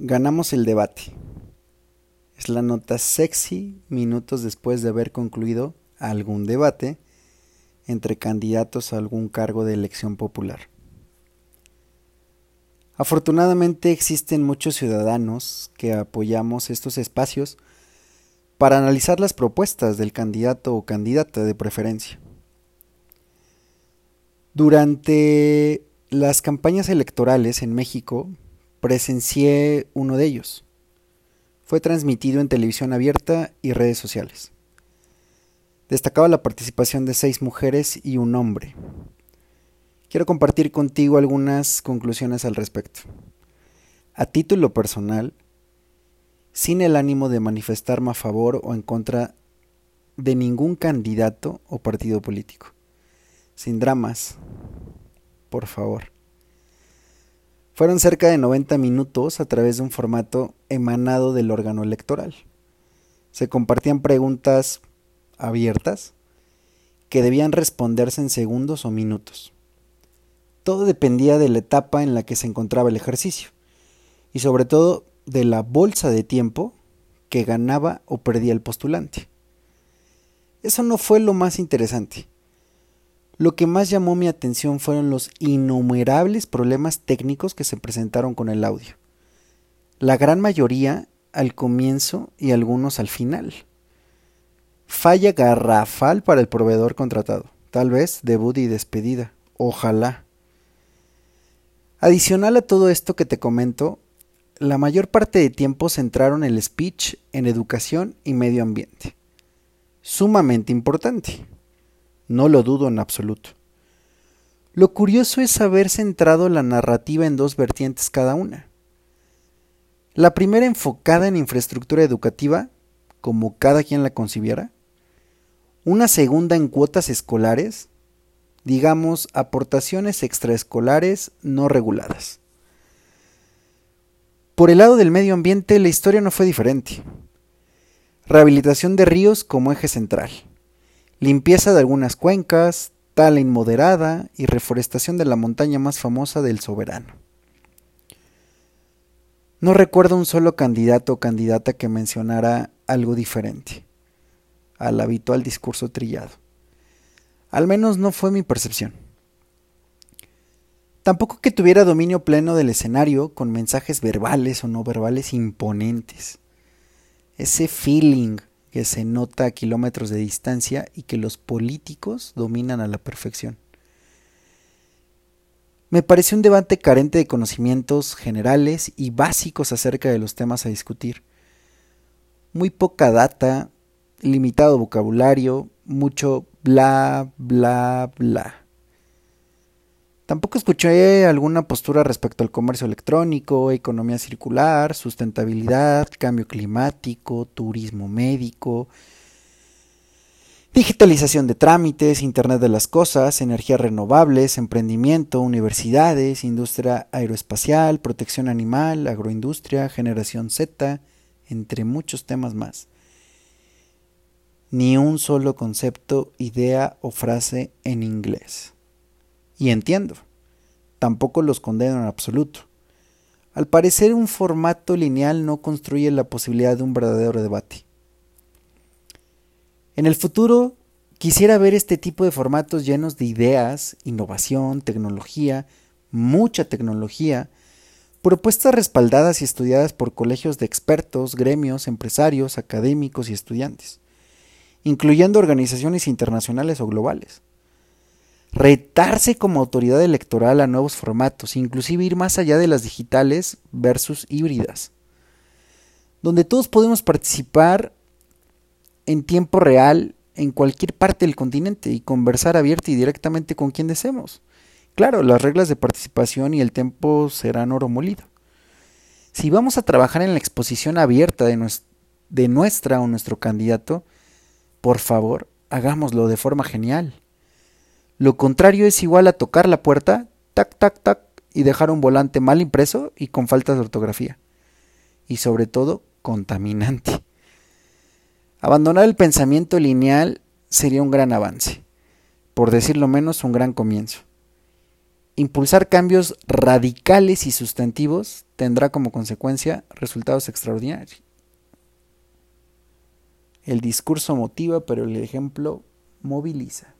Ganamos el debate. Es la nota sexy minutos después de haber concluido algún debate entre candidatos a algún cargo de elección popular. Afortunadamente existen muchos ciudadanos que apoyamos estos espacios para analizar las propuestas del candidato o candidata de preferencia. Durante las campañas electorales en México presencié uno de ellos. Fue transmitido en televisión abierta y redes sociales. Destacaba la participación de seis mujeres y un hombre. Quiero compartir contigo algunas conclusiones al respecto. A título personal, sin el ánimo de manifestarme a favor o en contra de ningún candidato o partido político. Sin dramas, por favor. Fueron cerca de 90 minutos a través de un formato emanado del órgano electoral. Se compartían preguntas abiertas que debían responderse en segundos o minutos. Todo dependía de la etapa en la que se encontraba el ejercicio y sobre todo de la bolsa de tiempo que ganaba o perdía el postulante. Eso no fue lo más interesante. Lo que más llamó mi atención fueron los innumerables problemas técnicos que se presentaron con el audio. La gran mayoría al comienzo y algunos al final. Falla garrafal para el proveedor contratado. Tal vez debut y despedida. Ojalá. Adicional a todo esto que te comento, la mayor parte de tiempo centraron el speech en educación y medio ambiente. Sumamente importante. No lo dudo en absoluto. Lo curioso es haber centrado la narrativa en dos vertientes cada una. La primera enfocada en infraestructura educativa, como cada quien la concibiera. Una segunda en cuotas escolares, digamos aportaciones extraescolares no reguladas. Por el lado del medio ambiente la historia no fue diferente. Rehabilitación de ríos como eje central limpieza de algunas cuencas, tala inmoderada y reforestación de la montaña más famosa del soberano. No recuerdo un solo candidato o candidata que mencionara algo diferente al habitual discurso trillado. Al menos no fue mi percepción. Tampoco que tuviera dominio pleno del escenario con mensajes verbales o no verbales imponentes. Ese feeling que se nota a kilómetros de distancia y que los políticos dominan a la perfección. Me pareció un debate carente de conocimientos generales y básicos acerca de los temas a discutir. Muy poca data, limitado vocabulario, mucho bla, bla, bla. Tampoco escuché alguna postura respecto al comercio electrónico, economía circular, sustentabilidad, cambio climático, turismo médico, digitalización de trámites, Internet de las Cosas, energías renovables, emprendimiento, universidades, industria aeroespacial, protección animal, agroindustria, generación Z, entre muchos temas más. Ni un solo concepto, idea o frase en inglés. Y entiendo, tampoco los condeno en absoluto. Al parecer un formato lineal no construye la posibilidad de un verdadero debate. En el futuro quisiera ver este tipo de formatos llenos de ideas, innovación, tecnología, mucha tecnología, propuestas respaldadas y estudiadas por colegios de expertos, gremios, empresarios, académicos y estudiantes, incluyendo organizaciones internacionales o globales retarse como autoridad electoral a nuevos formatos, inclusive ir más allá de las digitales versus híbridas, donde todos podemos participar en tiempo real en cualquier parte del continente y conversar abierta y directamente con quien deseemos. Claro, las reglas de participación y el tiempo serán oro molido. Si vamos a trabajar en la exposición abierta de, de nuestra o nuestro candidato, por favor, hagámoslo de forma genial. Lo contrario es igual a tocar la puerta, tac, tac, tac, y dejar un volante mal impreso y con faltas de ortografía. Y sobre todo, contaminante. Abandonar el pensamiento lineal sería un gran avance, por decirlo menos un gran comienzo. Impulsar cambios radicales y sustantivos tendrá como consecuencia resultados extraordinarios. El discurso motiva, pero el ejemplo moviliza.